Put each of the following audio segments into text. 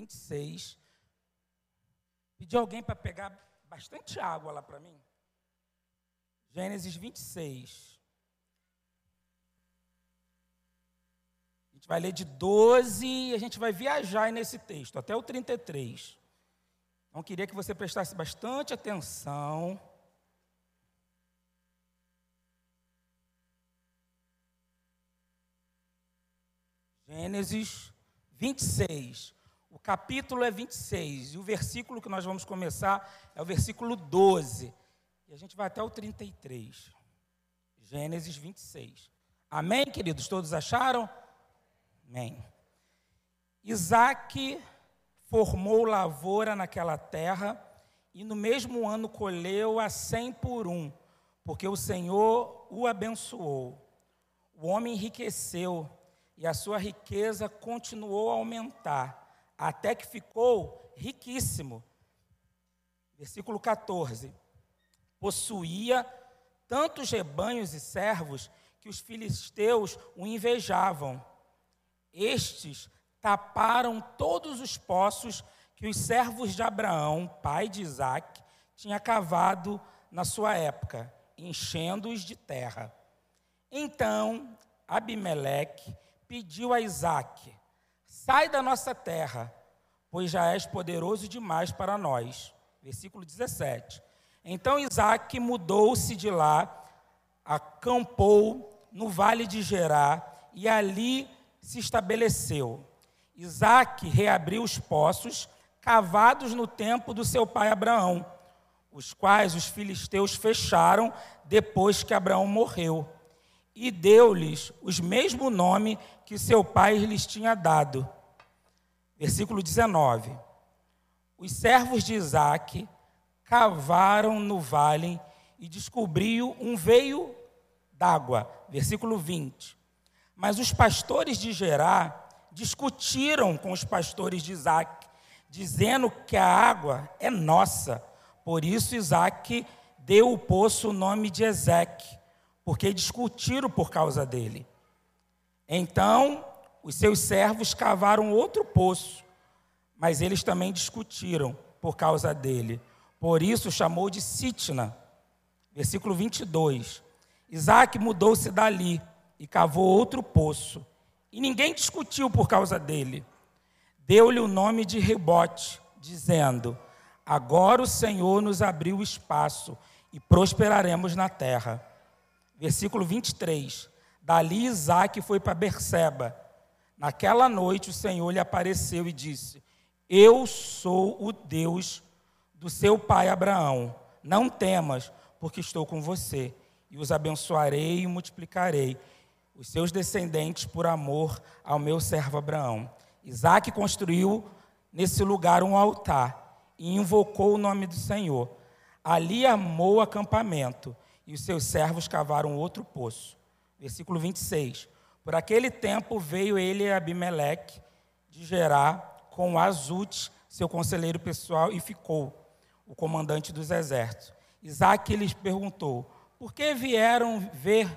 26. Pedi alguém para pegar bastante água lá para mim. Gênesis 26. A gente vai ler de 12 e a gente vai viajar nesse texto, até o 33. Então, queria que você prestasse bastante atenção. Gênesis 26. O capítulo é 26 e o versículo que nós vamos começar é o versículo 12. E a gente vai até o 33. Gênesis 26. Amém, queridos? Todos acharam? Amém. Isaac formou lavoura naquela terra e no mesmo ano colheu a cem por um, porque o Senhor o abençoou. O homem enriqueceu e a sua riqueza continuou a aumentar até que ficou riquíssimo. Versículo 14. Possuía tantos rebanhos e servos que os filisteus o invejavam. Estes taparam todos os poços que os servos de Abraão, pai de Isaac, tinha cavado na sua época, enchendo-os de terra. Então Abimeleque pediu a Isaac: Sai da nossa terra, pois já és poderoso demais para nós. Versículo 17. Então Isaac mudou-se de lá, acampou no vale de Gerá e ali se estabeleceu. Isaac reabriu os poços cavados no tempo do seu pai Abraão, os quais os filisteus fecharam depois que Abraão morreu, e deu-lhes os mesmo nome que seu pai lhes tinha dado. Versículo 19. Os servos de Isaac cavaram no vale e descobriu um veio d'água. Versículo 20. Mas os pastores de Gerá discutiram com os pastores de Isaac, dizendo que a água é nossa. Por isso Isaac deu o poço o nome de Ezeque, porque discutiram por causa dele. Então, os seus servos cavaram outro poço, mas eles também discutiram por causa dele. Por isso chamou de Sitna. Versículo 22. Isaac mudou-se dali e cavou outro poço. E ninguém discutiu por causa dele. Deu-lhe o nome de Rebote, dizendo: Agora o Senhor nos abriu espaço e prosperaremos na terra. Versículo 23. Dali Isaac foi para Berseba. Naquela noite o Senhor lhe apareceu e disse: Eu sou o Deus do seu pai Abraão. Não temas, porque estou com você, e os abençoarei e multiplicarei os seus descendentes por amor ao meu servo Abraão. Isaac construiu nesse lugar um altar e invocou o nome do Senhor. Ali armou o acampamento e os seus servos cavaram outro poço versículo 26. Por aquele tempo veio ele a Abimeleque de Gerá com Azute, seu conselheiro pessoal, e ficou o comandante dos exércitos. Isaac lhes perguntou: Por que vieram ver,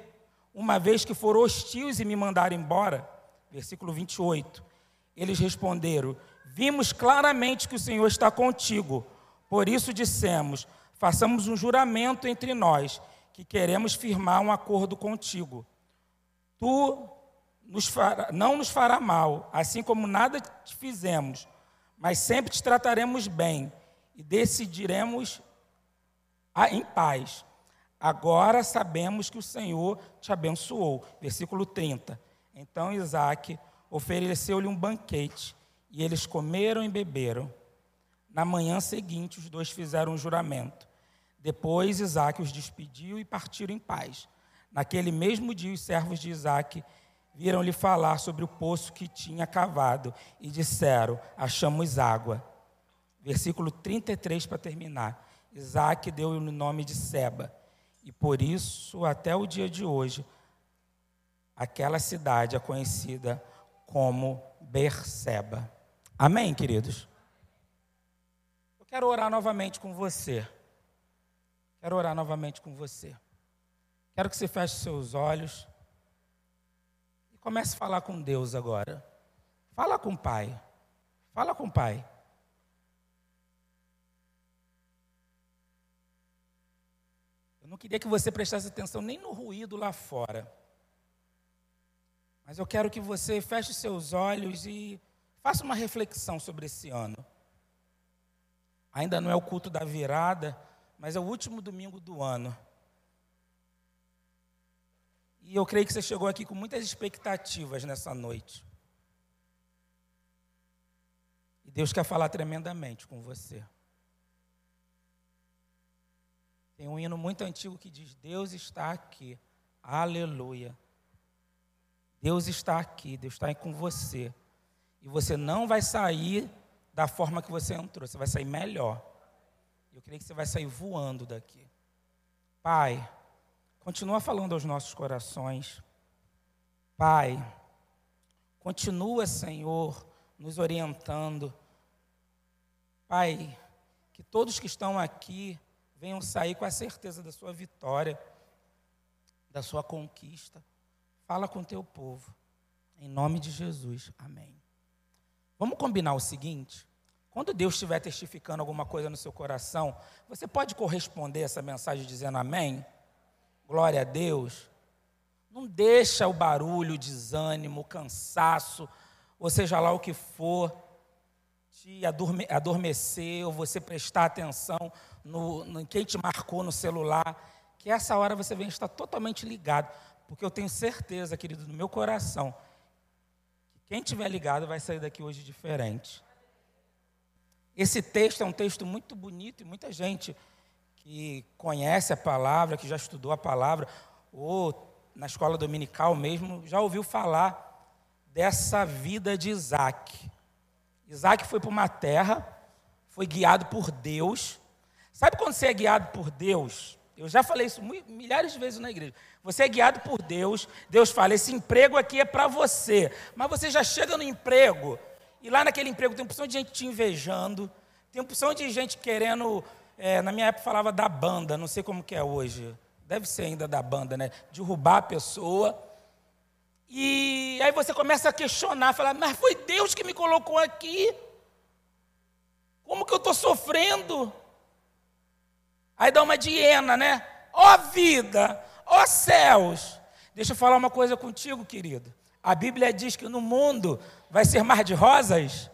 uma vez que foram hostis e me mandaram embora? Versículo 28. Eles responderam: Vimos claramente que o Senhor está contigo. Por isso dissemos: Façamos um juramento entre nós, que queremos firmar um acordo contigo tu nos fará, não nos fará mal, assim como nada te fizemos, mas sempre te trataremos bem e decidiremos em paz. Agora sabemos que o Senhor te abençoou. Versículo 30. Então Isaac ofereceu-lhe um banquete, e eles comeram e beberam. Na manhã seguinte, os dois fizeram um juramento. Depois Isaac os despediu e partiram em paz. Naquele mesmo dia, os servos de Isaac viram-lhe falar sobre o poço que tinha cavado e disseram: Achamos água. Versículo 33 para terminar. Isaac deu-lhe o nome de Seba, e por isso, até o dia de hoje, aquela cidade é conhecida como Berseba. Amém, queridos? Eu quero orar novamente com você. Quero orar novamente com você. Quero que você feche seus olhos comece a falar com Deus agora. Fala com o Pai. Fala com o pai. Eu não queria que você prestasse atenção nem no ruído lá fora. Mas eu quero que você feche seus olhos e faça uma reflexão sobre esse ano. Ainda não é o culto da virada, mas é o último domingo do ano. E eu creio que você chegou aqui com muitas expectativas nessa noite. E Deus quer falar tremendamente com você. Tem um hino muito antigo que diz: Deus está aqui. Aleluia. Deus está aqui, Deus está com você. E você não vai sair da forma que você entrou, você vai sair melhor. Eu creio que você vai sair voando daqui. Pai, continua falando aos nossos corações. Pai, continua, Senhor, nos orientando. Pai, que todos que estão aqui venham sair com a certeza da sua vitória, da sua conquista. Fala com teu povo. Em nome de Jesus. Amém. Vamos combinar o seguinte: quando Deus estiver testificando alguma coisa no seu coração, você pode corresponder essa mensagem dizendo amém? Glória a Deus. Não deixa o barulho, o desânimo, o cansaço, ou seja lá o que for, te adorme, adormecer ou você prestar atenção no, no, em quem te marcou no celular, que essa hora você vem estar totalmente ligado, porque eu tenho certeza, querido, no meu coração, que quem tiver ligado vai sair daqui hoje diferente. Esse texto é um texto muito bonito e muita gente que conhece a palavra, que já estudou a palavra, ou na escola dominical mesmo, já ouviu falar dessa vida de Isaac. Isaac foi para uma terra, foi guiado por Deus. Sabe quando você é guiado por Deus? Eu já falei isso milhares de vezes na igreja. Você é guiado por Deus. Deus fala: esse emprego aqui é para você. Mas você já chega no emprego e lá naquele emprego tem uma porção de gente te invejando, tem uma porção de gente querendo. É, na minha época falava da banda, não sei como que é hoje. Deve ser ainda da banda, né? Derrubar a pessoa. E aí você começa a questionar, falar, mas foi Deus que me colocou aqui. Como que eu estou sofrendo? Aí dá uma hiena, né? Ó oh, vida, ó oh, céus. Deixa eu falar uma coisa contigo, querido. A Bíblia diz que no mundo vai ser mar de rosas.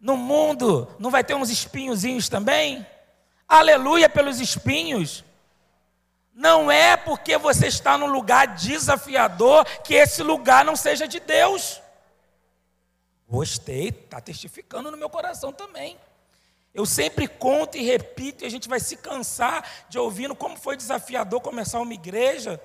No mundo não vai ter uns espinhozinhos também? Aleluia pelos espinhos. Não é porque você está num lugar desafiador que esse lugar não seja de Deus. Gostei, está testificando no meu coração também. Eu sempre conto e repito, e a gente vai se cansar de ouvindo como foi desafiador começar uma igreja,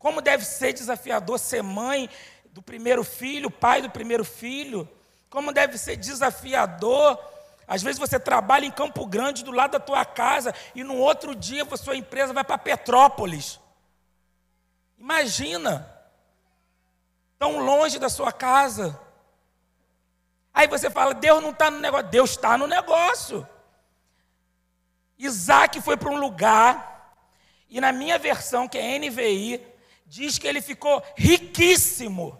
como deve ser desafiador ser mãe do primeiro filho, pai do primeiro filho, como deve ser desafiador às vezes você trabalha em Campo Grande, do lado da tua casa, e no outro dia a sua empresa vai para Petrópolis. Imagina, tão longe da sua casa. Aí você fala, Deus não está no negócio. Deus está no negócio. Isaac foi para um lugar, e na minha versão, que é NVI, diz que ele ficou riquíssimo.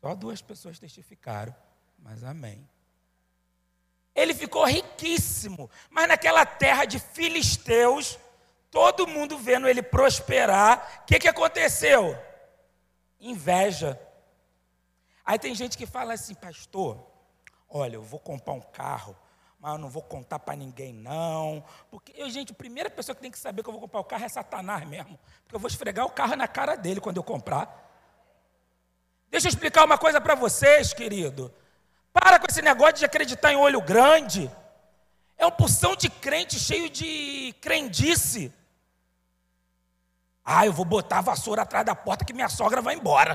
Só duas pessoas testificaram, mas amém. Ele ficou riquíssimo, mas naquela terra de filisteus, todo mundo vendo ele prosperar, o que, que aconteceu? Inveja. Aí tem gente que fala assim, pastor, olha, eu vou comprar um carro, mas eu não vou contar para ninguém não, porque eu, gente, a primeira pessoa que tem que saber que eu vou comprar o carro é Satanás mesmo, porque eu vou esfregar o carro na cara dele quando eu comprar. Deixa eu explicar uma coisa para vocês, querido. Para com esse negócio de acreditar em olho grande. É uma porção de crente cheio de crendice. Ah, eu vou botar a vassoura atrás da porta que minha sogra vai embora.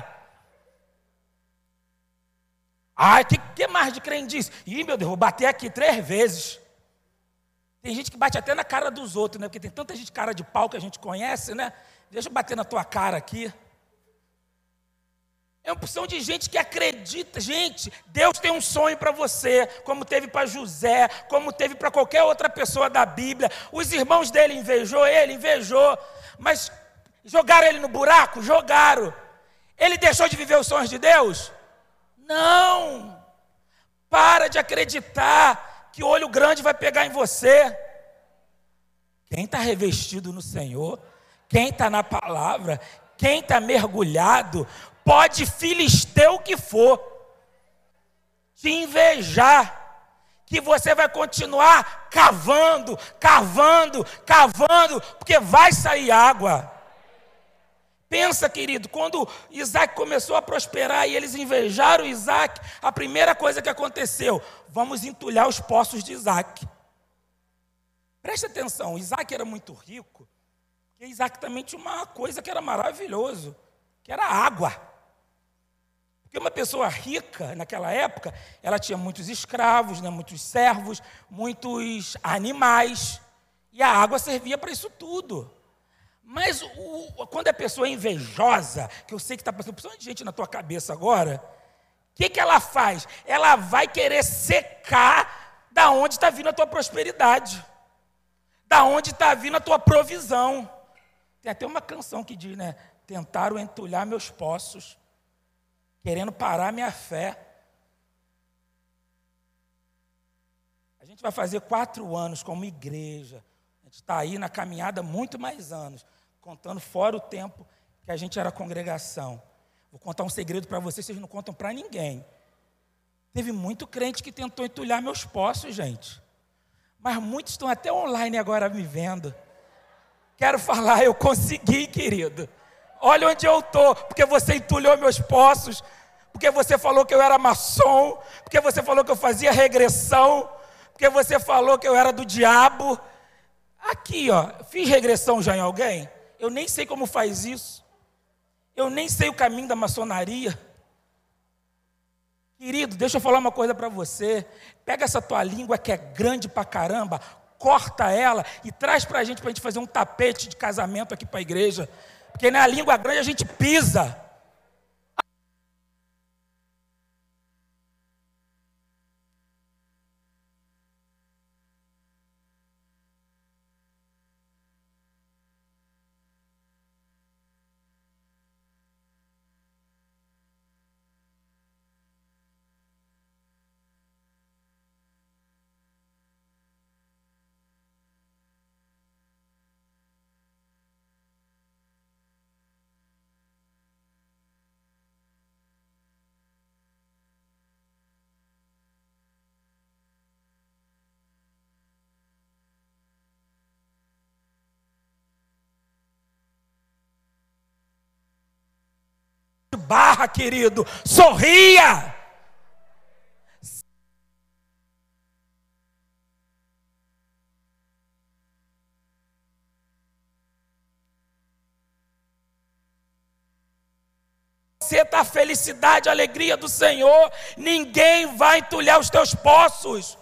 Ah, que, que mais de crendice? Ih, meu Deus, vou bater aqui três vezes. Tem gente que bate até na cara dos outros, né? Porque tem tanta gente cara de pau que a gente conhece, né? Deixa eu bater na tua cara aqui. É uma porção de gente que acredita. Gente, Deus tem um sonho para você, como teve para José, como teve para qualquer outra pessoa da Bíblia. Os irmãos dele invejou ele, invejou. Mas jogaram ele no buraco? Jogaram. Ele deixou de viver os sonhos de Deus? Não. de acreditar que olho grande vai pegar em você. Quem está revestido no Senhor, quem está na palavra, quem está mergulhado, pode filisteu que for, te invejar, que você vai continuar cavando, cavando, cavando, porque vai sair água. Pensa, querido, quando Isaac começou a prosperar e eles invejaram Isaac, a primeira coisa que aconteceu, vamos entulhar os poços de Isaac. Preste atenção, Isaac era muito rico, e Isaac também tinha uma coisa que era maravilhoso, que era água. Porque uma pessoa rica naquela época, ela tinha muitos escravos, né, muitos servos, muitos animais, e a água servia para isso tudo. Mas o, quando a pessoa é invejosa, que eu sei que está passando por de gente na tua cabeça agora, o que, que ela faz? Ela vai querer secar da onde está vindo a tua prosperidade, da onde está vindo a tua provisão. Tem até uma canção que diz, né? Tentaram entulhar meus poços, querendo parar minha fé. A gente vai fazer quatro anos como igreja. A gente está aí na caminhada muito mais anos contando fora o tempo que a gente era congregação. Vou contar um segredo para vocês, vocês não contam para ninguém. Teve muito crente que tentou entulhar meus poços, gente. Mas muitos estão até online agora me vendo. Quero falar, eu consegui, querido. Olha onde eu estou, porque você entulhou meus poços, porque você falou que eu era maçom, porque você falou que eu fazia regressão, porque você falou que eu era do diabo. Aqui, ó, fiz regressão já em alguém? Eu nem sei como faz isso. Eu nem sei o caminho da maçonaria. Querido, deixa eu falar uma coisa para você. Pega essa tua língua que é grande pra caramba, corta ela e traz para a gente, para a gente fazer um tapete de casamento aqui para a igreja. Porque na língua grande a gente pisa. Barra, querido. Sorria. Você está a felicidade, a alegria do Senhor, ninguém vai entulhar os teus poços.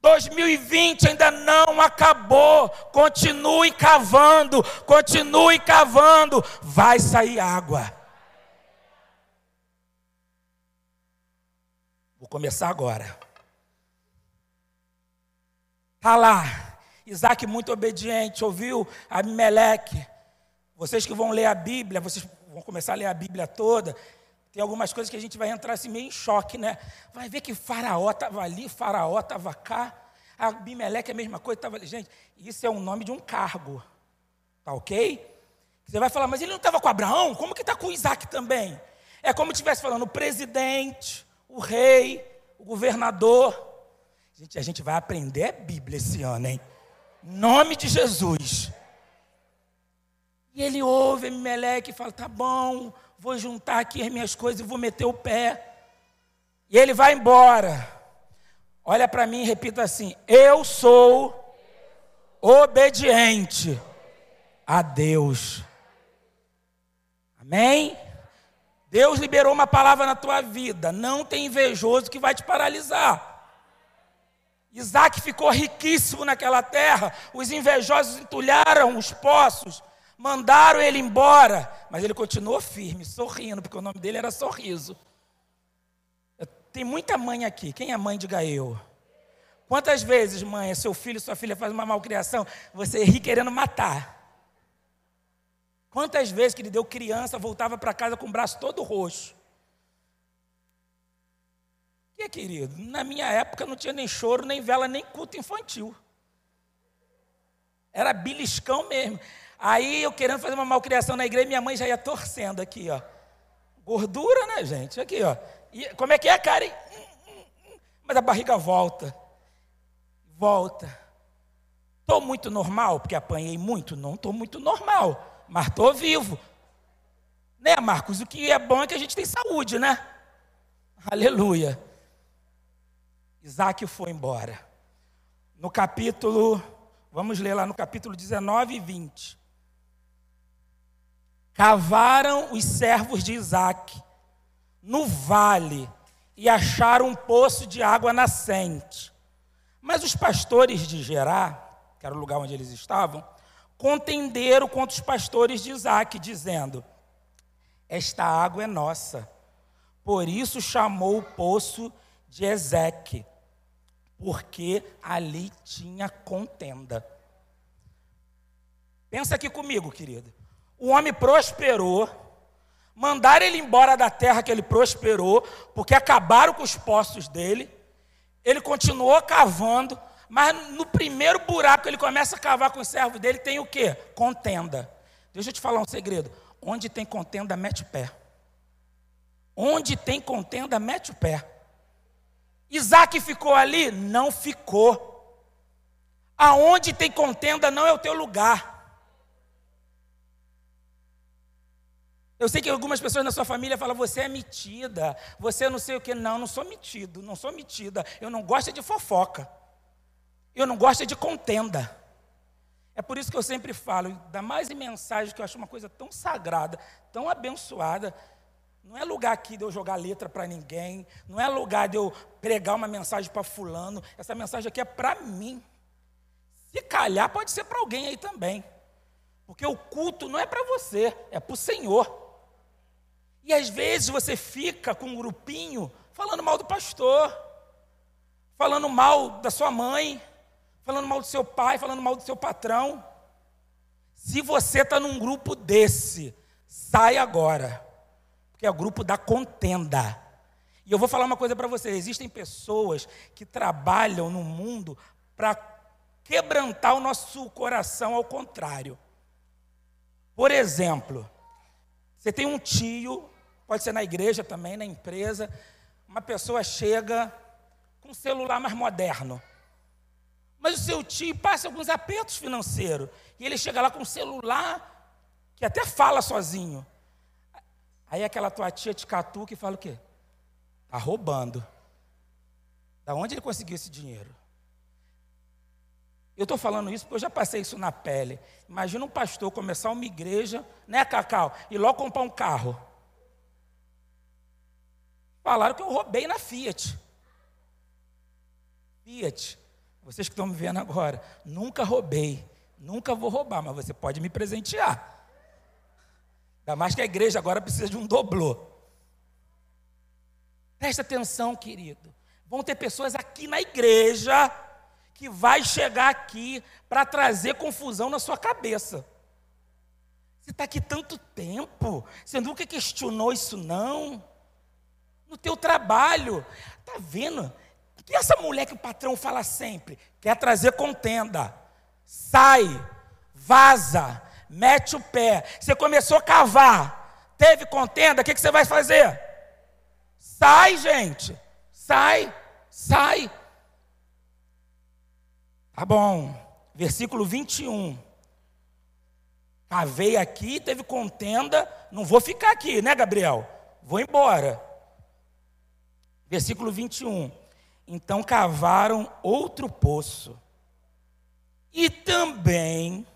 2020 ainda não acabou. Continue cavando, continue cavando, vai sair água. Começar agora. Está lá, Isaac muito obediente, ouviu Abimeleque. Vocês que vão ler a Bíblia, vocês vão começar a ler a Bíblia toda. Tem algumas coisas que a gente vai entrar assim meio em choque, né? Vai ver que Faraó estava ali, Faraó estava cá. Abimeleque é a mesma coisa, estava ali. Gente, isso é o nome de um cargo. Tá ok? Você vai falar, mas ele não estava com Abraão? Como que está com Isaac também? É como se estivesse falando presidente, o rei, o governador. Gente, a gente vai aprender a Bíblia esse ano, hein? Nome de Jesus. E ele ouve Meleque e fala: tá bom, vou juntar aqui as minhas coisas e vou meter o pé. E ele vai embora. Olha para mim e repita assim: Eu sou obediente a Deus. Amém? Deus liberou uma palavra na tua vida. Não tem invejoso que vai te paralisar. Isaac ficou riquíssimo naquela terra. Os invejosos entulharam os poços, mandaram ele embora. Mas ele continuou firme, sorrindo, porque o nome dele era Sorriso. Tem muita mãe aqui. Quem é mãe, diga eu. Quantas vezes, mãe, seu filho, sua filha faz uma malcriação, você ri querendo matar? Quantas vezes que ele deu criança, voltava para casa com o braço todo roxo? Que, querido? Na minha época não tinha nem choro, nem vela, nem culto infantil. Era beliscão mesmo. Aí eu querendo fazer uma malcriação na igreja, minha mãe já ia torcendo aqui, ó. Gordura, né, gente? Aqui, ó. E como é que é, cara? Mas a barriga volta. Volta. Estou muito normal, porque apanhei muito? Não estou muito normal, mas estou vivo. Né, Marcos? O que é bom é que a gente tem saúde, né? Aleluia. Isaac foi embora. No capítulo, vamos ler lá no capítulo 19 e 20. Cavaram os servos de Isaac no vale e acharam um poço de água nascente. Mas os pastores de Gerá, que era o lugar onde eles estavam, contenderam contra os pastores de Isaac, dizendo: Esta água é nossa. Por isso chamou o poço de Ezeque, porque ali tinha contenda. Pensa aqui comigo, querido. O homem prosperou, mandaram ele embora da terra que ele prosperou, porque acabaram com os postos dele. Ele continuou cavando, mas no primeiro buraco que ele começa a cavar com os servos dele, tem o quê? Contenda. Deixa eu te falar um segredo. Onde tem contenda, mete o pé. Onde tem contenda, mete o pé. Isaac ficou ali? Não ficou. Aonde tem contenda não é o teu lugar. Eu sei que algumas pessoas na sua família falam, você é metida, você não sei o que. Não, não sou metido, não sou metida. Eu não gosto de fofoca. Eu não gosto de contenda. É por isso que eu sempre falo, ainda mais em mensagem que eu acho uma coisa tão sagrada, tão abençoada. Não é lugar aqui de eu jogar letra para ninguém, não é lugar de eu pregar uma mensagem para fulano. Essa mensagem aqui é para mim. Se calhar pode ser para alguém aí também. Porque o culto não é para você, é para o Senhor. E às vezes você fica com um grupinho falando mal do pastor, falando mal da sua mãe, falando mal do seu pai, falando mal do seu patrão. Se você está num grupo desse, sai agora, porque é grupo da contenda. E eu vou falar uma coisa para você: existem pessoas que trabalham no mundo para quebrantar o nosso coração ao contrário. Por exemplo, você tem um tio, pode ser na igreja também, na empresa, uma pessoa chega com um celular mais moderno. Mas o seu tio passa alguns apertos financeiros. E ele chega lá com um celular que até fala sozinho. Aí aquela tua tia te catuca e fala o quê? Está roubando. Da onde ele conseguiu esse dinheiro? Eu estou falando isso porque eu já passei isso na pele. Imagina um pastor começar uma igreja, né, Cacau? E logo comprar um carro. Falaram que eu roubei na Fiat. Fiat. Vocês que estão me vendo agora, nunca roubei, nunca vou roubar, mas você pode me presentear. Ainda mais que a igreja agora precisa de um doblô. Presta atenção, querido. Vão ter pessoas aqui na igreja que vai chegar aqui para trazer confusão na sua cabeça. Você está aqui tanto tempo, você nunca questionou isso não? No teu trabalho, tá vendo? E essa mulher que o patrão fala sempre, quer trazer contenda. Sai, vaza, mete o pé. Você começou a cavar, teve contenda, o que, que você vai fazer? Sai, gente. Sai, sai. Tá bom. Versículo 21. Cavei aqui, teve contenda, não vou ficar aqui, né, Gabriel? Vou embora. Versículo 21. Então cavaram outro poço. E também,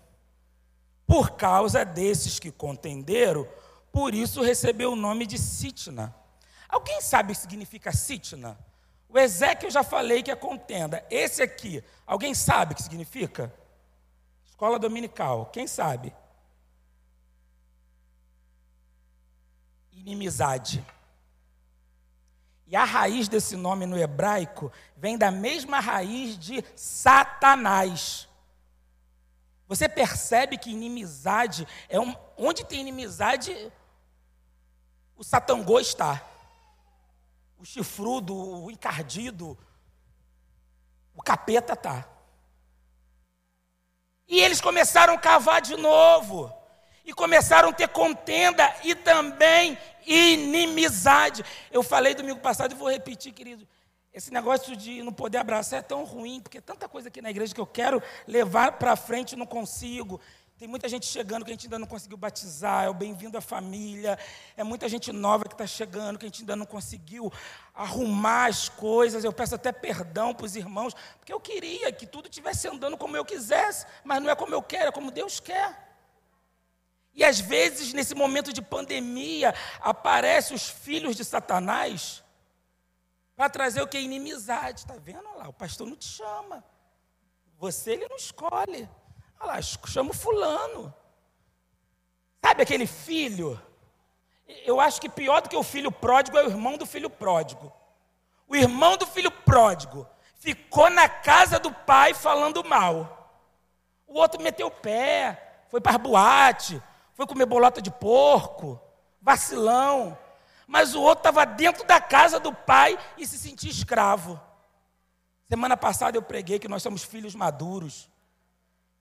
por causa desses que contenderam, por isso recebeu o nome de Sitna. Alguém sabe o que significa Sitna? O Ezequiel já falei que é contenda. Esse aqui, alguém sabe o que significa? Escola dominical, quem sabe? Inimizade. E a raiz desse nome no hebraico vem da mesma raiz de Satanás. Você percebe que inimizade é um, onde tem inimizade, o satangô está. o chifrudo, o encardido, o capeta tá. E eles começaram a cavar de novo. E começaram a ter contenda e também inimizade. Eu falei domingo passado e vou repetir, querido. Esse negócio de não poder abraçar é tão ruim, porque é tanta coisa aqui na igreja que eu quero levar para frente e não consigo. Tem muita gente chegando que a gente ainda não conseguiu batizar, é o bem-vindo à família. É muita gente nova que está chegando que a gente ainda não conseguiu arrumar as coisas. Eu peço até perdão para os irmãos, porque eu queria que tudo estivesse andando como eu quisesse, mas não é como eu quero, é como Deus quer. E às vezes, nesse momento de pandemia, aparecem os filhos de Satanás para trazer o que? Inimizade. Está vendo? Olha lá, o pastor não te chama. Você ele não escolhe. Olha lá, chama o fulano. Sabe aquele filho? Eu acho que pior do que o filho pródigo é o irmão do filho pródigo. O irmão do filho pródigo ficou na casa do pai falando mal. O outro meteu o pé, foi para boate, foi comer bolota de porco, vacilão mas o outro estava dentro da casa do pai e se sentia escravo. Semana passada eu preguei que nós somos filhos maduros.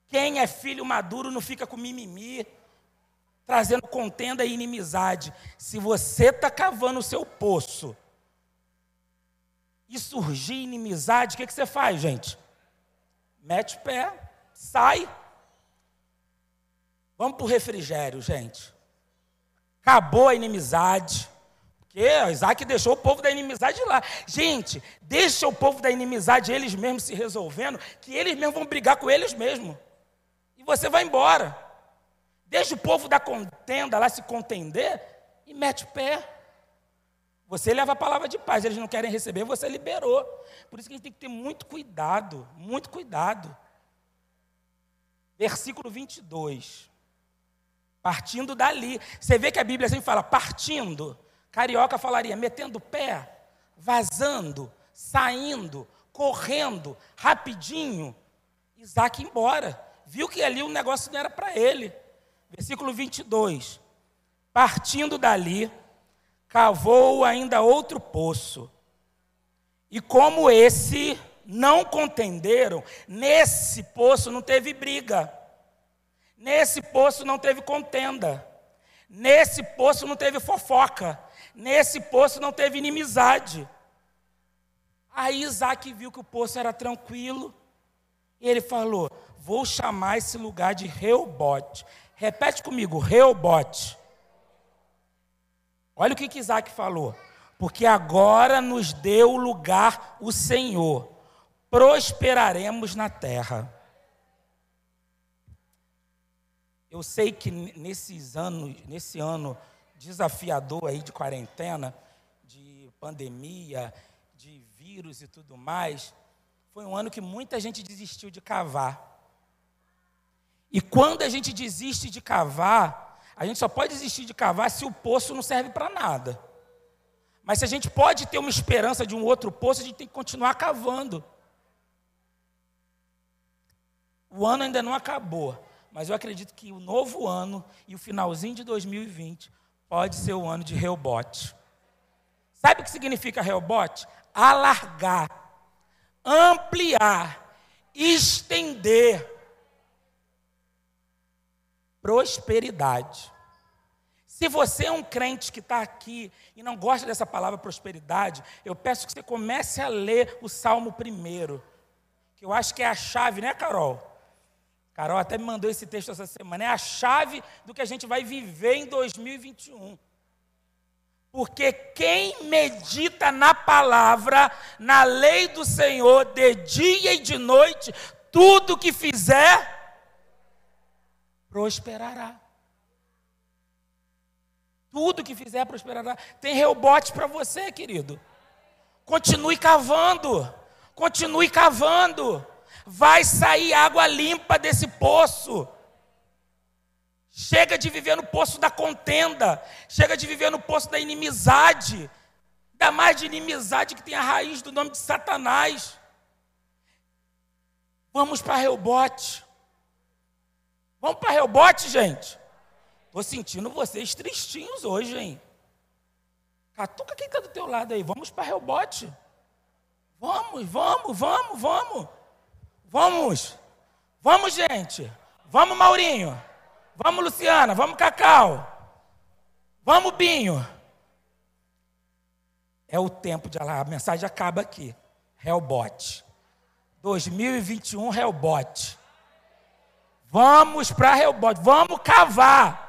Quem é filho maduro não fica com mimimi, trazendo contenda e inimizade. Se você está cavando o seu poço e surgir inimizade, o que, que você faz, gente? Mete o pé, sai. Vamos para o refrigério, gente. Acabou a inimizade. Porque Isaac deixou o povo da inimizade lá. Gente, deixa o povo da inimizade eles mesmos se resolvendo, que eles mesmos vão brigar com eles mesmos. E você vai embora. Deixa o povo da contenda lá se contender e mete o pé. Você leva a palavra de paz, eles não querem receber, você liberou. Por isso que a gente tem que ter muito cuidado, muito cuidado. Versículo 22. Partindo dali. Você vê que a Bíblia sempre fala partindo. Carioca falaria metendo pé, vazando, saindo, correndo, rapidinho. Isaac embora. Viu que ali o negócio não era para ele. Versículo 22. Partindo dali, cavou ainda outro poço. E como esse não contenderam, nesse poço não teve briga. Nesse poço não teve contenda. Nesse poço não teve fofoca. Nesse poço não teve inimizade. Aí Isaac viu que o poço era tranquilo. E ele falou: Vou chamar esse lugar de Reobote. Repete comigo, Reobote. Olha o que, que Isaac falou. Porque agora nos deu lugar o Senhor, prosperaremos na terra. Eu sei que nesses anos, nesse ano desafiador aí de quarentena, de pandemia, de vírus e tudo mais, foi um ano que muita gente desistiu de cavar. E quando a gente desiste de cavar, a gente só pode desistir de cavar se o poço não serve para nada. Mas se a gente pode ter uma esperança de um outro poço, a gente tem que continuar cavando. O ano ainda não acabou, mas eu acredito que o novo ano e o finalzinho de 2020 pode ser o ano de Reobote. Sabe o que significa Reobote? Alargar, ampliar, estender. Prosperidade. Se você é um crente que está aqui e não gosta dessa palavra prosperidade, eu peço que você comece a ler o Salmo primeiro, que eu acho que é a chave, né, Carol? Carol até me mandou esse texto essa semana. É a chave do que a gente vai viver em 2021. Porque quem medita na palavra, na lei do Senhor, de dia e de noite, tudo que fizer, prosperará. Tudo que fizer prosperará. Tem rebote para você, querido. Continue cavando. Continue cavando vai sair água limpa desse poço. Chega de viver no poço da contenda, chega de viver no poço da inimizade, ainda mais de inimizade que tem a raiz do nome de Satanás. Vamos para Reubote. Vamos para Reubote, gente. Estou sentindo vocês tristinhos hoje, hein? Catuca quem está do teu lado aí. Vamos para rebote. Vamos, vamos, vamos, vamos. Vamos. Vamos, gente. Vamos, Maurinho. Vamos, Luciana. Vamos, Cacau. Vamos, Binho. É o tempo de a mensagem acaba aqui. Hellbot. 2021 Hellbot. Vamos para Hellbot. Vamos cavar.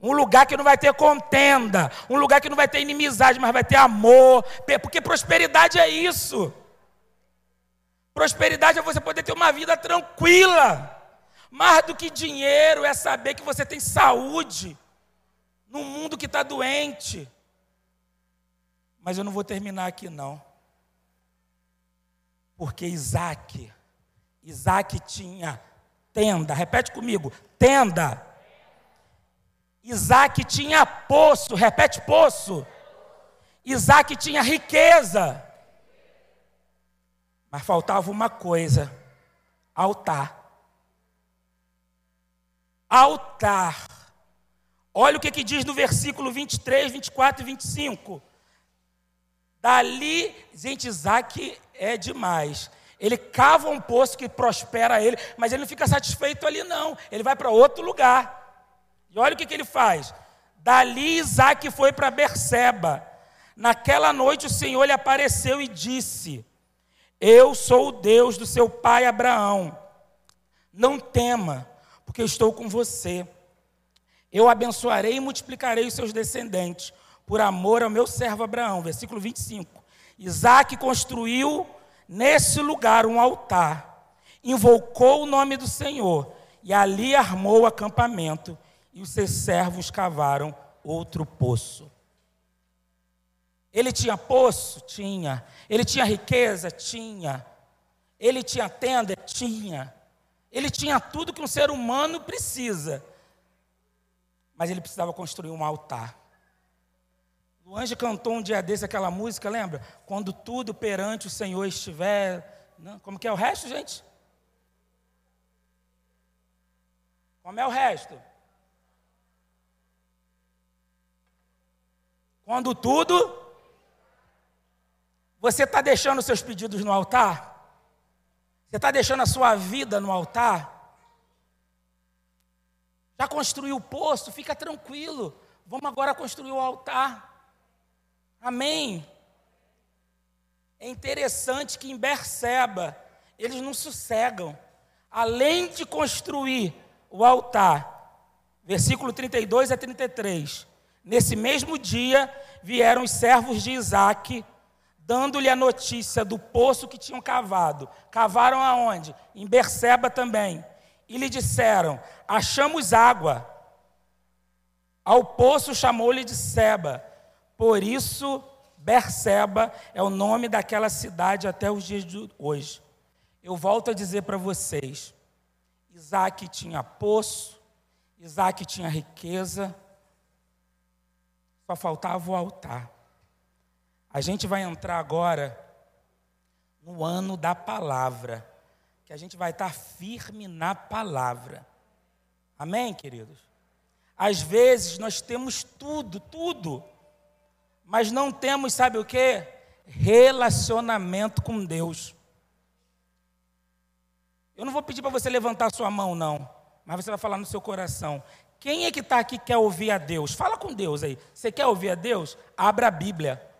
Um lugar que não vai ter contenda, um lugar que não vai ter inimizade, mas vai ter amor, porque prosperidade é isso. Prosperidade é você poder ter uma vida tranquila. Mais do que dinheiro é saber que você tem saúde num mundo que está doente. Mas eu não vou terminar aqui não. Porque Isaac, Isaac tinha tenda, repete comigo, tenda Isaac tinha poço, repete poço. Isaac tinha riqueza. Mas faltava uma coisa: altar. Altar. Olha o que, que diz no versículo 23, 24 e 25. Dali, gente, Isaac é demais. Ele cava um poço que prospera ele, mas ele não fica satisfeito ali, não. Ele vai para outro lugar. E olha o que, que ele faz. Dali Isaac foi para Berseba. Naquela noite o Senhor lhe apareceu e disse: Eu sou o Deus do seu pai Abraão. Não tema, porque eu estou com você. Eu abençoarei e multiplicarei os seus descendentes, por amor ao meu servo Abraão. Versículo 25. Isaac construiu nesse lugar um altar, invocou o nome do Senhor e ali armou o acampamento e os seus servos cavaram outro poço. Ele tinha poço? Tinha. Ele tinha riqueza? Tinha. Ele tinha tenda? Tinha. Ele tinha tudo que um ser humano precisa. Mas ele precisava construir um altar. Luange cantou um dia desse aquela música, lembra? Quando tudo perante o Senhor estiver. Não, como que é o resto, gente? Como é o resto? Quando tudo. Você está deixando seus pedidos no altar? Você está deixando a sua vida no altar? Já construiu o poço? Fica tranquilo. Vamos agora construir o altar. Amém. É interessante que em Berseba eles não sossegam. Além de construir o altar, versículo 32 a 33, Nesse mesmo dia vieram os servos de Isaac, dando-lhe a notícia do poço que tinham cavado. Cavaram aonde? Em Berseba também. E lhe disseram: Achamos água. Ao poço chamou-lhe de Seba. Por isso, Berseba é o nome daquela cidade até os dias de hoje. Eu volto a dizer para vocês: Isaac tinha poço, Isaac tinha riqueza, só faltava o altar. A gente vai entrar agora no ano da palavra, que a gente vai estar firme na palavra. Amém, queridos? Às vezes nós temos tudo, tudo, mas não temos, sabe o que? Relacionamento com Deus. Eu não vou pedir para você levantar sua mão, não, mas você vai falar no seu coração: quem é que está aqui que quer ouvir a Deus? Fala com Deus aí. Você quer ouvir a Deus? Abra a Bíblia.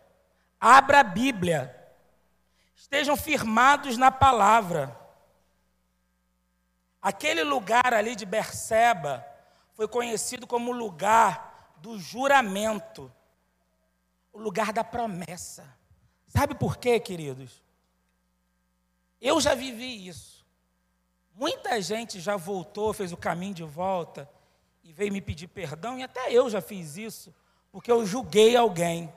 Abra a Bíblia. Estejam firmados na palavra. Aquele lugar ali de Berseba foi conhecido como o lugar do juramento, o lugar da promessa. Sabe por quê, queridos? Eu já vivi isso. Muita gente já voltou, fez o caminho de volta e veio me pedir perdão, e até eu já fiz isso, porque eu julguei alguém.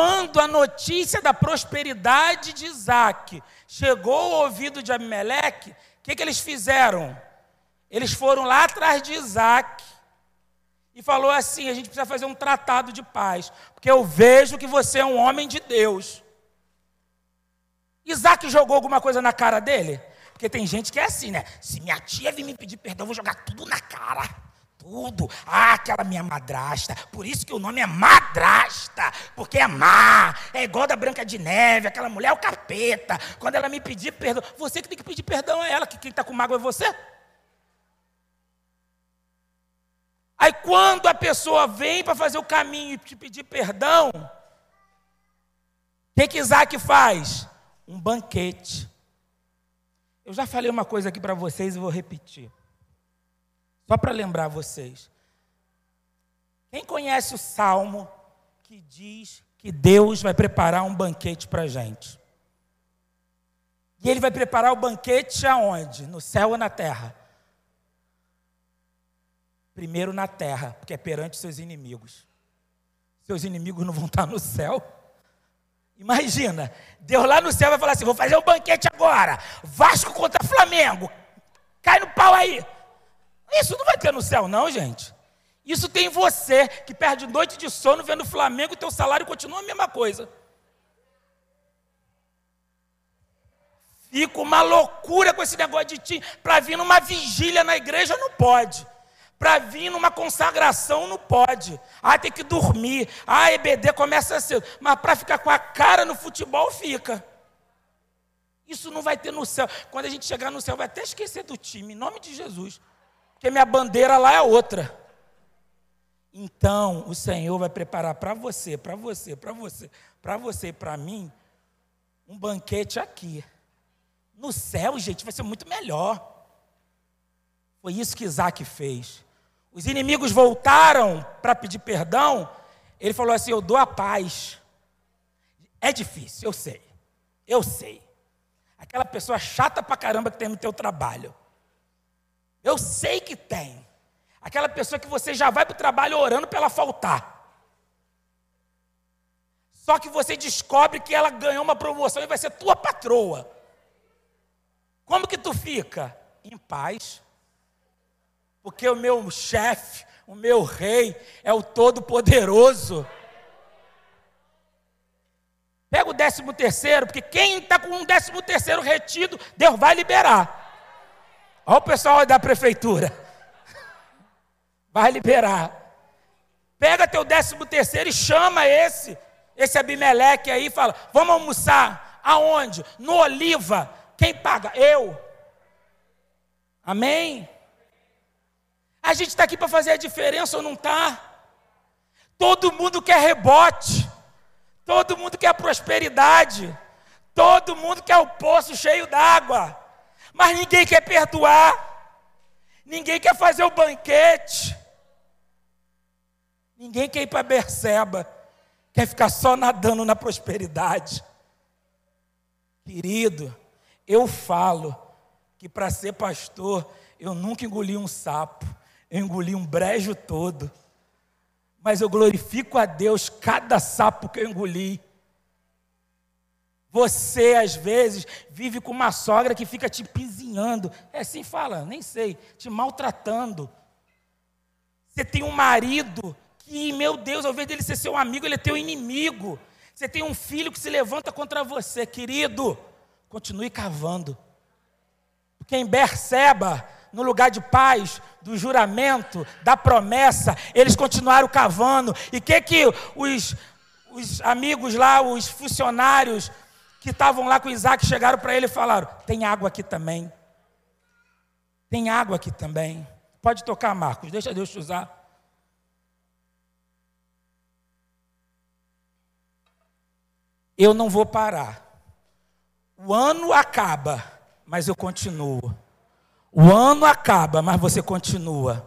Quando a notícia da prosperidade de Isaac chegou ao ouvido de Abimeleque, o que, que eles fizeram? Eles foram lá atrás de Isaac e falou assim: a gente precisa fazer um tratado de paz, porque eu vejo que você é um homem de Deus. Isaac jogou alguma coisa na cara dele? Porque tem gente que é assim, né? Se minha tia vir me pedir perdão, eu vou jogar tudo na cara. Tudo. Ah, aquela minha madrasta. Por isso que o nome é madrasta. Porque é má. É igual da Branca de Neve. Aquela mulher é o capeta. Quando ela me pedir perdão. Você que tem que pedir perdão a ela. Que quem está com mágoa é você. Aí quando a pessoa vem para fazer o caminho e te pedir perdão. O que, que Isaac faz? Um banquete. Eu já falei uma coisa aqui para vocês e vou repetir. Só para lembrar vocês. Quem conhece o salmo que diz que Deus vai preparar um banquete para a gente? E ele vai preparar o banquete aonde? No céu ou na terra? Primeiro na terra, porque é perante seus inimigos. Seus inimigos não vão estar no céu. Imagina, Deus lá no céu vai falar assim: vou fazer um banquete agora. Vasco contra Flamengo. Cai no pau aí. Isso não vai ter no céu, não, gente. Isso tem você que perde noite de sono vendo o Flamengo teu salário continua a mesma coisa. Fica uma loucura com esse negócio de time. Para vir numa vigília na igreja não pode. Para vir numa consagração não pode. Ah, tem que dormir. Ah, EBD começa cedo. Mas para ficar com a cara no futebol, fica. Isso não vai ter no céu. Quando a gente chegar no céu, vai até esquecer do time, em nome de Jesus porque minha bandeira lá é outra. Então, o Senhor vai preparar para você, para você, para você, para você e para mim, um banquete aqui. No céu, gente, vai ser muito melhor. Foi isso que Isaac fez. Os inimigos voltaram para pedir perdão. Ele falou assim: Eu dou a paz. É difícil, eu sei. Eu sei. Aquela pessoa chata pra caramba que tem no teu trabalho. Eu sei que tem. Aquela pessoa que você já vai para o trabalho orando para ela faltar. Só que você descobre que ela ganhou uma promoção e vai ser tua patroa. Como que tu fica? Em paz. Porque o meu chefe, o meu rei, é o Todo-Poderoso. Pega o décimo terceiro, porque quem está com um décimo terceiro retido, Deus vai liberar. Olha o pessoal da prefeitura. Vai liberar. Pega teu décimo terceiro e chama esse, esse Abimeleque aí e fala: vamos almoçar. Aonde? No Oliva. Quem paga? Eu. Amém? A gente está aqui para fazer a diferença ou não está? Todo mundo quer rebote. Todo mundo quer prosperidade. Todo mundo quer o poço cheio d'água mas ninguém quer perdoar, ninguém quer fazer o banquete, ninguém quer ir para Berseba, quer ficar só nadando na prosperidade. Querido, eu falo que para ser pastor, eu nunca engoli um sapo, eu engoli um brejo todo, mas eu glorifico a Deus cada sapo que eu engoli você, às vezes, vive com uma sogra que fica te pizinhando. É assim fala, nem sei, te maltratando. Você tem um marido que, meu Deus, ao invés dele ser seu amigo, ele é teu inimigo. Você tem um filho que se levanta contra você, querido. Continue cavando. Porque em Berseba, no lugar de paz, do juramento, da promessa, eles continuaram cavando. E o que que os, os amigos lá, os funcionários, que estavam lá com Isaac chegaram para ele e falaram: Tem água aqui também. Tem água aqui também. Pode tocar, Marcos, deixa Deus te usar. Eu não vou parar. O ano acaba, mas eu continuo. O ano acaba, mas você continua.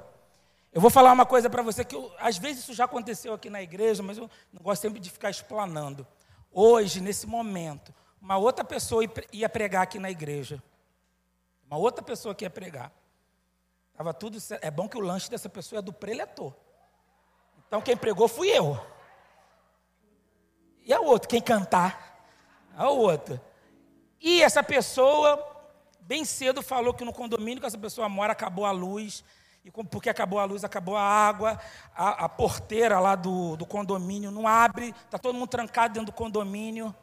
Eu vou falar uma coisa para você que eu, às vezes isso já aconteceu aqui na igreja, mas eu não gosto sempre de ficar explanando. Hoje, nesse momento, uma outra pessoa ia pregar aqui na igreja. Uma outra pessoa que ia pregar. Tava tudo É bom que o lanche dessa pessoa é do preletor. Então quem pregou fui eu. E a outro, quem cantar? A outra. E essa pessoa, bem cedo, falou que no condomínio que essa pessoa mora acabou a luz. E porque acabou a luz, acabou a água, a, a porteira lá do, do condomínio não abre, está todo mundo trancado dentro do condomínio.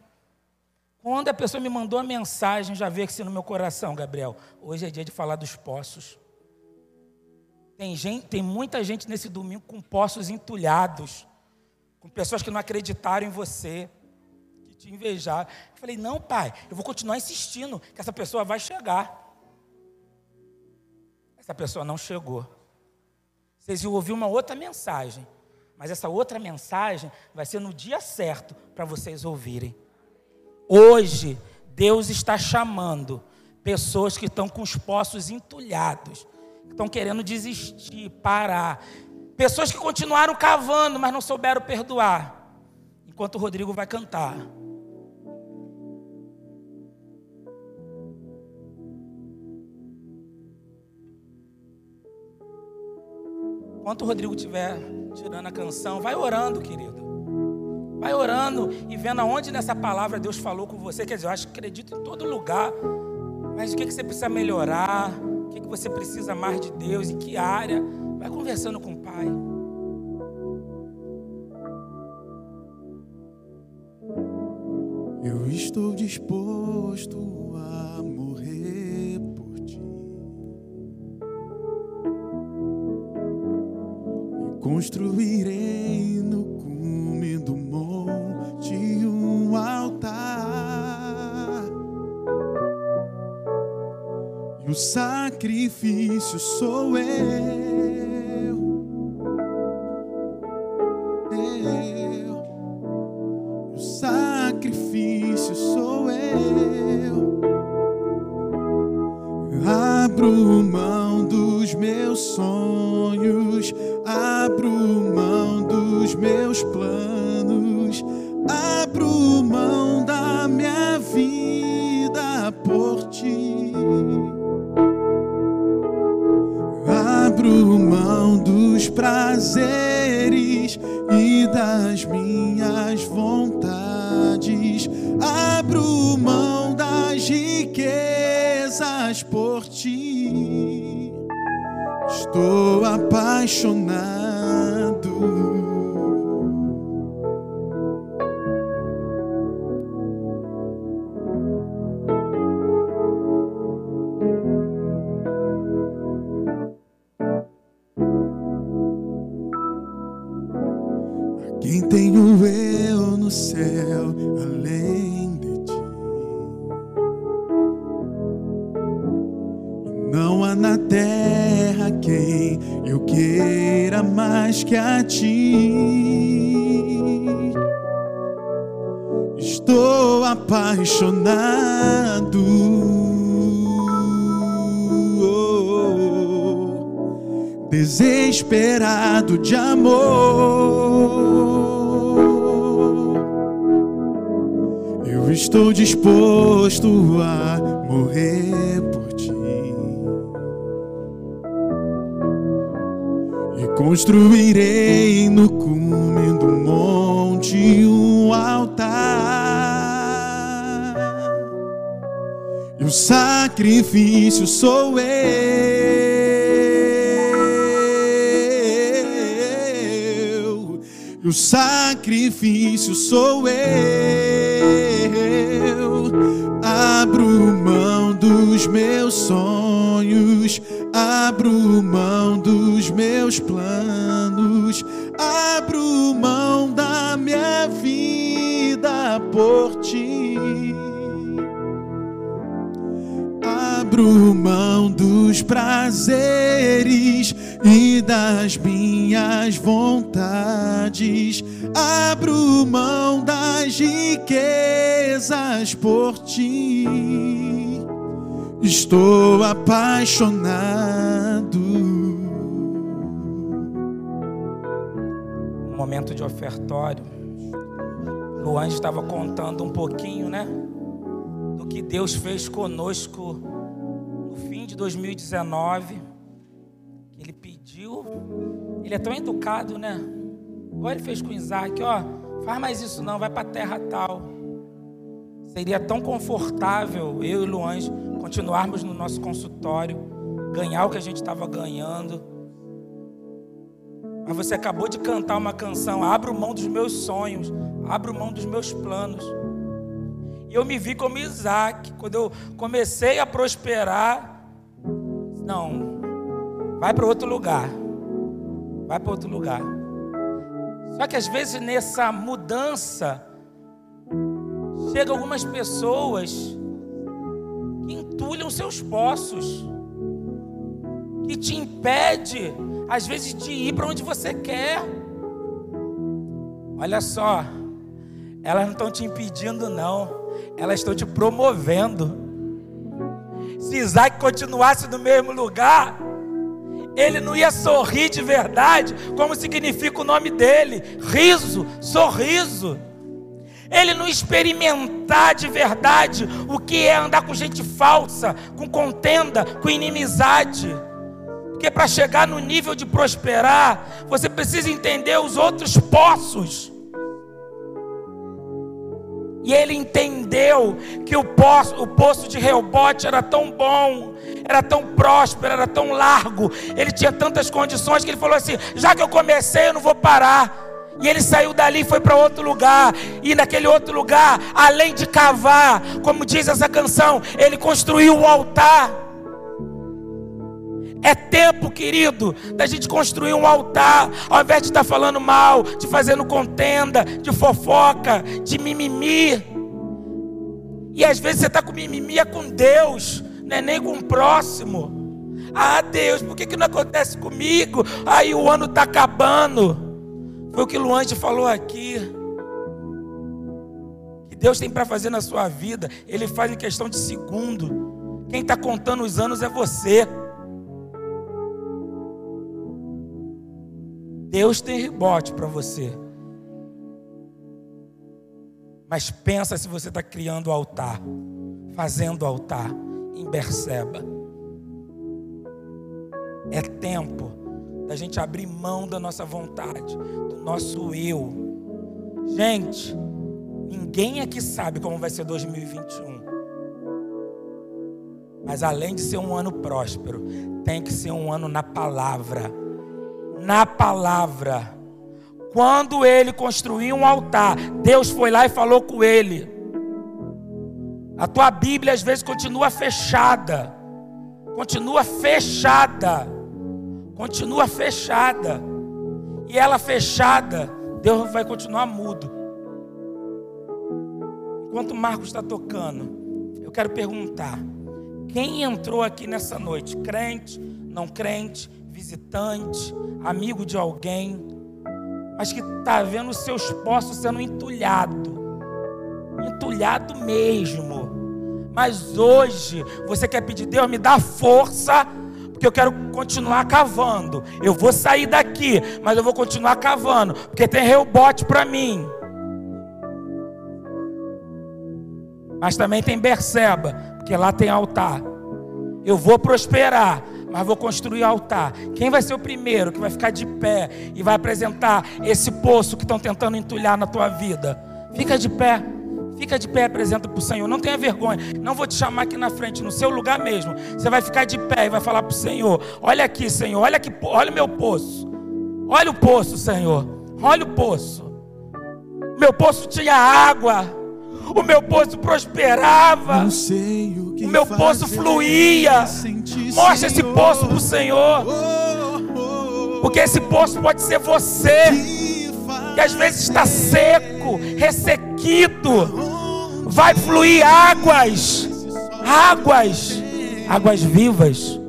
Quando a pessoa me mandou a mensagem, já veio aqui no meu coração, Gabriel. Hoje é dia de falar dos poços. Tem, gente, tem muita gente nesse domingo com poços entulhados, com pessoas que não acreditaram em você, que te invejaram. Eu falei: não, pai, eu vou continuar insistindo que essa pessoa vai chegar. Essa pessoa não chegou. Vocês iam ouvir uma outra mensagem, mas essa outra mensagem vai ser no dia certo para vocês ouvirem. Hoje, Deus está chamando pessoas que estão com os poços entulhados, que estão querendo desistir, parar. Pessoas que continuaram cavando, mas não souberam perdoar. Enquanto o Rodrigo vai cantar. Enquanto o Rodrigo estiver tirando a canção, vai orando, querido. Vai orando e vendo aonde nessa palavra Deus falou com você. Quer dizer, eu acho que acredito em todo lugar. Mas o que, que você precisa melhorar? O que, que você precisa mais de Deus? Em que área? Vai conversando com o Pai. Eu estou disposto sacrifício sou eu. Além de ti? Não há na terra quem eu queira mais que a ti. Estou apaixonado. Desesperado de amor. Estou disposto a morrer por ti e construirei no cume do monte um altar. E o sacrifício sou eu. E o sacrifício sou eu. Abro mão dos meus sonhos, abro mão dos meus planos, abro mão da minha vida por ti. Abro mão dos prazeres e das minhas vontades. Abro mão das riquezas por ti. Estou apaixonado. Momento de ofertório. Luan estava contando um pouquinho, né? Do que Deus fez conosco no fim de 2019. Pediu. Ele é tão educado, né? Igual ele fez com Isaac, ó. Faz mais isso não, vai para a terra tal. Seria tão confortável eu e Luange continuarmos no nosso consultório, ganhar o que a gente estava ganhando. Mas você acabou de cantar uma canção, abro mão dos meus sonhos, abro mão dos meus planos. E eu me vi como Isaac, quando eu comecei a prosperar, não, vai para outro lugar. Vai para outro lugar. Só que às vezes nessa mudança, chega algumas pessoas que entulham seus poços, que te impede, às vezes, de ir para onde você quer. Olha só, elas não estão te impedindo, não, elas estão te promovendo. Se Isaac continuasse no mesmo lugar, ele não ia sorrir de verdade, como significa o nome dele: riso, sorriso. Ele não experimentar de verdade o que é andar com gente falsa, com contenda, com inimizade. Porque para chegar no nível de prosperar, você precisa entender os outros poços. E ele entendeu que o poço, o poço de Reobote era tão bom, era tão próspero, era tão largo, ele tinha tantas condições que ele falou assim: já que eu comecei, eu não vou parar. E ele saiu dali e foi para outro lugar. E naquele outro lugar, além de cavar, como diz essa canção, ele construiu o altar. É tempo, querido, da gente construir um altar, ao invés de estar falando mal, de fazendo contenda, de fofoca, de mimimi. E às vezes você está com mimimi é com Deus, não é nem com o próximo. Ah, Deus, por que, que não acontece comigo? Aí o ano está acabando. Foi o que Luange falou aqui. Que Deus tem para fazer na sua vida, Ele faz em questão de segundo. Quem está contando os anos é você. Deus tem rebote para você. Mas pensa se você está criando altar, fazendo altar em Berseba. É tempo da gente abrir mão da nossa vontade, do nosso eu. Gente, ninguém aqui sabe como vai ser 2021. Mas além de ser um ano próspero, tem que ser um ano na palavra na palavra. Quando ele construiu um altar, Deus foi lá e falou com ele. A tua Bíblia às vezes continua fechada. Continua fechada. Continua fechada. E ela fechada, Deus vai continuar mudo. Enquanto Marcos está tocando, eu quero perguntar: quem entrou aqui nessa noite? Crente, não crente, visitante, amigo de alguém, mas que está vendo os seus poços sendo entulhado, entulhado mesmo. Mas hoje você quer pedir, Deus, me dá força, porque eu quero continuar cavando. Eu vou sair daqui, mas eu vou continuar cavando, porque tem rebote para mim. Mas também tem Berseba, porque lá tem altar. Eu vou prosperar, mas vou construir altar. Quem vai ser o primeiro que vai ficar de pé e vai apresentar esse poço que estão tentando entulhar na tua vida? Fica de pé. Fica de pé, apresenta para o Senhor. Não tenha vergonha. Não vou te chamar aqui na frente, no seu lugar mesmo. Você vai ficar de pé e vai falar para o Senhor: Olha aqui, Senhor. Olha aqui, olha o meu poço. Olha o poço, Senhor. Olha o poço. Meu poço tinha água o meu poço prosperava, o, o, meu poço fluía. Mostra esse poço para o Senhor, oh, oh, porque esse poço pode ser você, que às vezes está seco, ressequido. Vai fluir águas, águas, águas vivas.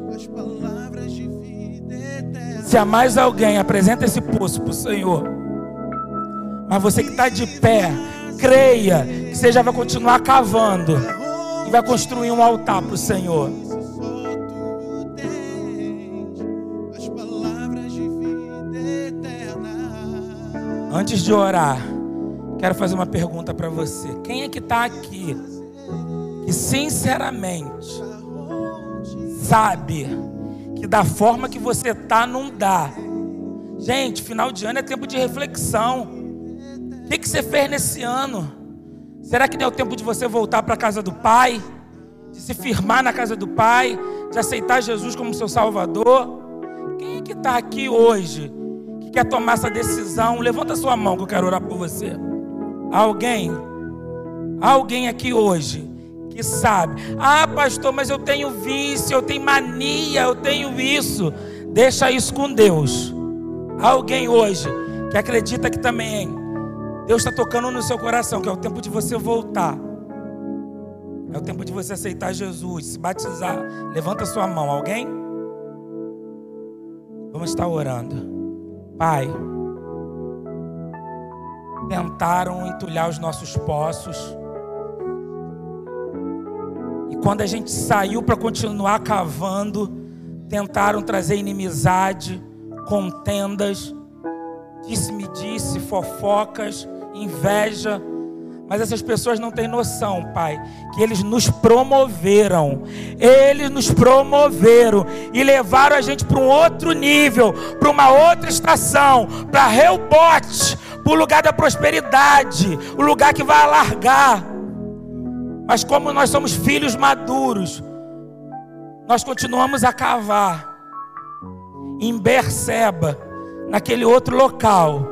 Se há mais alguém, apresenta esse poço para o Senhor. Mas você que está de pé, creia que você já vai continuar cavando e vai construir um altar para o Senhor. Antes de orar, quero fazer uma pergunta para você. Quem é que está aqui que sinceramente sabe que da forma que você está não dá? Gente, final de ano é tempo de reflexão que, que você fez nesse ano? Será que deu tempo de você voltar para a casa do Pai? De se firmar na casa do Pai? De aceitar Jesus como seu Salvador? Quem é que está aqui hoje que quer tomar essa decisão? Levanta sua mão que eu quero orar por você. Alguém? Alguém aqui hoje que sabe? Ah, pastor, mas eu tenho vício, eu tenho mania, eu tenho isso. Deixa isso com Deus. Alguém hoje que acredita que também Deus está tocando no seu coração, que é o tempo de você voltar. É o tempo de você aceitar Jesus, se batizar. Levanta sua mão. Alguém? Vamos estar orando. Pai, tentaram entulhar os nossos poços. E quando a gente saiu para continuar cavando, tentaram trazer inimizade, contendas, disse-me disse, fofocas, inveja mas essas pessoas não têm noção, Pai, que eles nos promoveram. Eles nos promoveram e levaram a gente para um outro nível, para uma outra estação, para Reubot, para o lugar da prosperidade, o lugar que vai alargar. Mas como nós somos filhos maduros, nós continuamos a cavar em Berseba, naquele outro local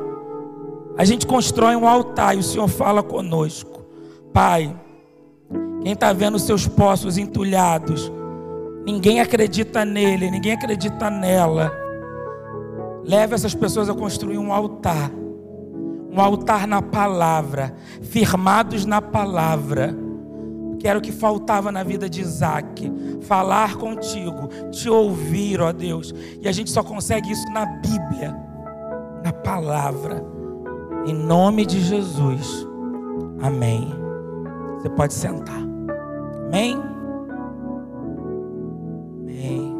a gente constrói um altar e o Senhor fala conosco. Pai, quem está vendo seus poços entulhados, ninguém acredita nele, ninguém acredita nela. Leve essas pessoas a construir um altar, um altar na palavra, firmados na palavra. Que era o que faltava na vida de Isaac. Falar contigo, te ouvir, ó Deus. E a gente só consegue isso na Bíblia, na palavra. Em nome de Jesus. Amém. Você pode sentar. Amém. Amém.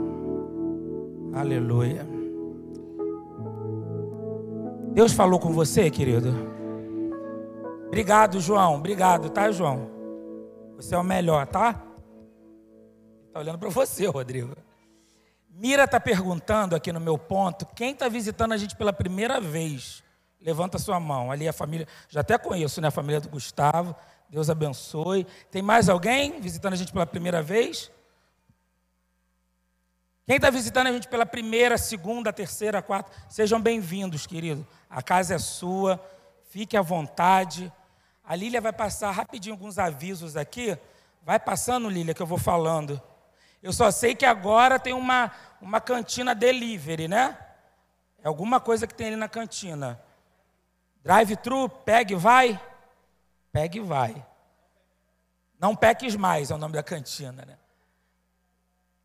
Aleluia. Deus falou com você, querido? Obrigado, João. Obrigado, tá, João? Você é o melhor, tá? Está olhando para você, Rodrigo. Mira está perguntando aqui no meu ponto: quem está visitando a gente pela primeira vez? Levanta sua mão. Ali a família, já até conheço, né? A família do Gustavo. Deus abençoe. Tem mais alguém visitando a gente pela primeira vez? Quem está visitando a gente pela primeira, segunda, terceira, quarta, sejam bem-vindos, querido. A casa é sua, fique à vontade. A Lília vai passar rapidinho alguns avisos aqui. Vai passando, Lília, que eu vou falando. Eu só sei que agora tem uma, uma cantina delivery, né? É alguma coisa que tem ali na cantina. Drive-thru, pegue e vai. Pegue e vai. Não peques mais, é o nome da cantina, né?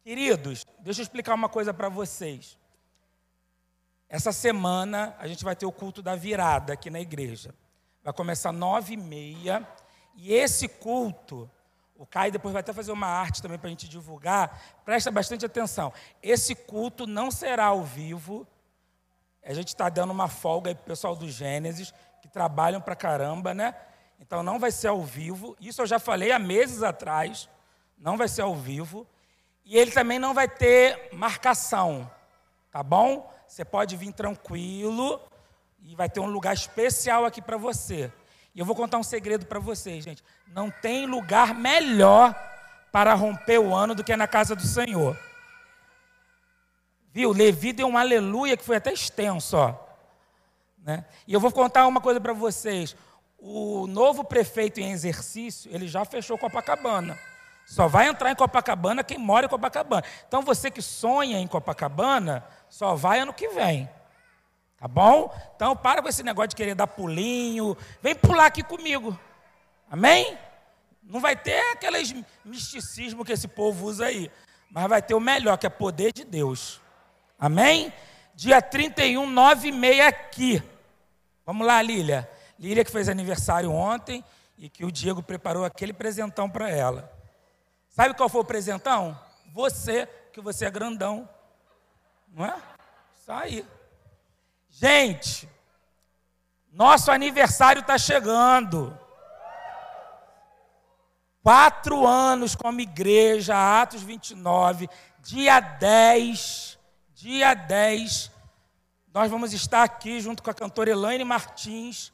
Queridos, deixa eu explicar uma coisa para vocês. Essa semana a gente vai ter o culto da virada aqui na igreja. Vai começar nove e meia. E esse culto, o Caio depois vai até fazer uma arte também para a gente divulgar. Presta bastante atenção. Esse culto não será ao vivo, a gente está dando uma folga aí para o pessoal do Gênesis, que trabalham para caramba, né? Então não vai ser ao vivo. Isso eu já falei há meses atrás. Não vai ser ao vivo. E ele também não vai ter marcação. Tá bom? Você pode vir tranquilo e vai ter um lugar especial aqui para você. E eu vou contar um segredo para vocês, gente. Não tem lugar melhor para romper o ano do que na casa do Senhor. Viu? Levi deu um aleluia que foi até extenso, ó. Né? E eu vou contar uma coisa para vocês. O novo prefeito em exercício, ele já fechou Copacabana. Só vai entrar em Copacabana quem mora em Copacabana. Então você que sonha em Copacabana, só vai ano que vem. Tá bom? Então para com esse negócio de querer dar pulinho. Vem pular aqui comigo. Amém? Não vai ter aqueles misticismo que esse povo usa aí. Mas vai ter o melhor, que é poder de Deus. Amém? Dia 31, 9 e meia aqui. Vamos lá, Lília. Lília que fez aniversário ontem e que o Diego preparou aquele presentão para ela. Sabe qual foi o presentão? Você, que você é grandão. Não é? Isso aí. Gente, nosso aniversário está chegando. Quatro anos como igreja, Atos 29, dia 10 dia 10, nós vamos estar aqui junto com a cantora Elaine Martins.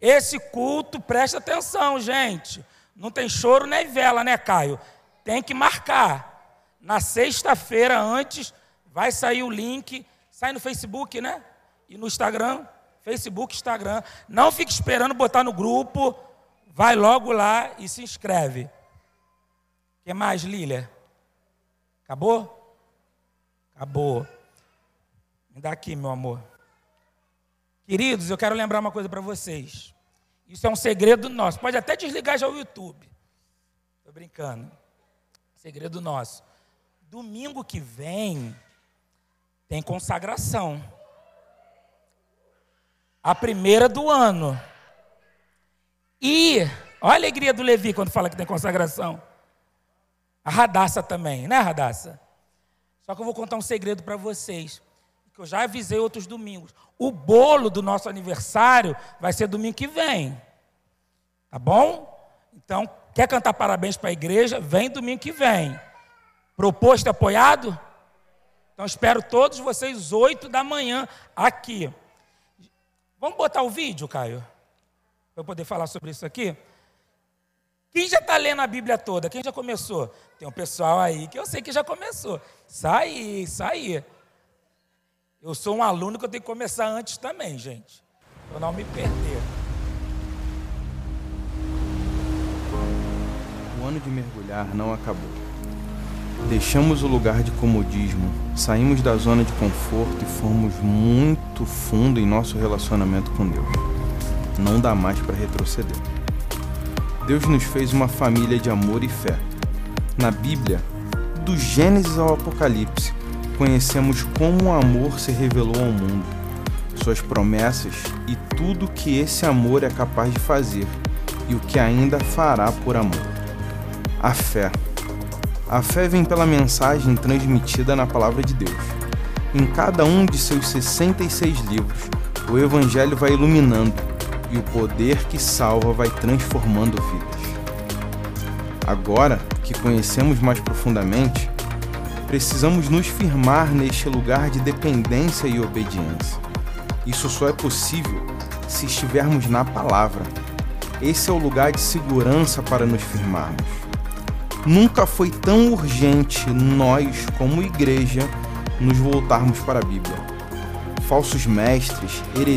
Esse culto, presta atenção, gente. Não tem choro nem vela, né, Caio? Tem que marcar. Na sexta-feira, antes, vai sair o link. Sai no Facebook, né? E no Instagram. Facebook, Instagram. Não fique esperando botar no grupo. Vai logo lá e se inscreve. O que mais, Lília? Acabou? Acabou. Daqui, meu amor. Queridos, eu quero lembrar uma coisa para vocês. Isso é um segredo nosso. Pode até desligar já o YouTube. Estou brincando. Segredo nosso. Domingo que vem tem consagração. A primeira do ano. E olha a alegria do Levi quando fala que tem consagração. A Radassa também, né, Radassa? Só que eu vou contar um segredo para vocês, que eu já avisei outros domingos. O bolo do nosso aniversário vai ser domingo que vem. Tá bom? Então, quer cantar parabéns para a igreja? Vem domingo que vem. Proposto apoiado? Então, espero todos vocês, oito da manhã, aqui. Vamos botar o vídeo, Caio? Para eu poder falar sobre isso aqui? Quem já está lendo a Bíblia toda? Quem já começou? Tem um pessoal aí que eu sei que já começou. Sai, sai. Eu sou um aluno que eu tenho que começar antes também, gente. Para não me perder. O ano de mergulhar não acabou. Deixamos o lugar de comodismo, saímos da zona de conforto e fomos muito fundo em nosso relacionamento com Deus. Não dá mais para retroceder. Deus nos fez uma família de amor e fé. Na Bíblia, do Gênesis ao Apocalipse, conhecemos como o amor se revelou ao mundo, suas promessas e tudo que esse amor é capaz de fazer e o que ainda fará por amor. A fé. A fé vem pela mensagem transmitida na palavra de Deus. Em cada um de seus 66 livros, o Evangelho vai iluminando e o poder que salva vai transformando vidas. Agora que conhecemos mais profundamente, precisamos nos firmar neste lugar de dependência e obediência. Isso só é possível se estivermos na palavra. Esse é o lugar de segurança para nos firmarmos. Nunca foi tão urgente nós, como igreja, nos voltarmos para a Bíblia. Falsos mestres, heresias,